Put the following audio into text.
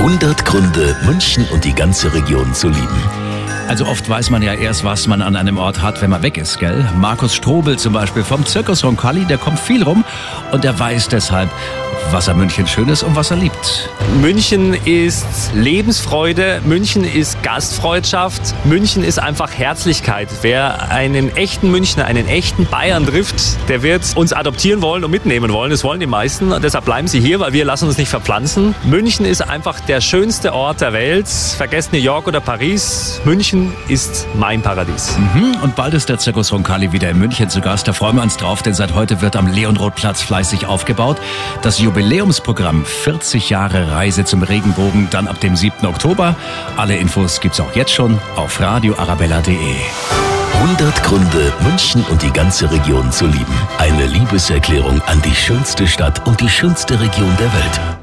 100 Gründe, München und die ganze Region zu lieben. Also oft weiß man ja erst, was man an einem Ort hat, wenn man weg ist, gell? Markus Strobel zum Beispiel vom Zirkus Roncalli, der kommt viel rum und der weiß deshalb, was er München schön ist und was er liebt. München ist Lebensfreude, München ist Gastfreundschaft, München ist einfach Herzlichkeit. Wer einen echten Münchner, einen echten Bayern trifft, der wird uns adoptieren wollen und mitnehmen wollen. Das wollen die meisten. Und deshalb bleiben sie hier, weil wir lassen uns nicht verpflanzen. München ist einfach der schönste Ort der Welt. Vergesst New York oder Paris. München ist mein Paradies. Mhm. Und bald ist der Zirkus Roncalli wieder in München zu Gast. Da freuen wir uns drauf, denn seit heute wird am Leonrothplatz fleißig aufgebaut. Das Jubiläumsprogramm 40 Jahre Reise zum Regenbogen dann ab dem 7. Oktober. Alle Infos gibt's auch jetzt schon auf radioarabella.de. 100 Gründe, München und die ganze Region zu lieben. Eine Liebeserklärung an die schönste Stadt und die schönste Region der Welt.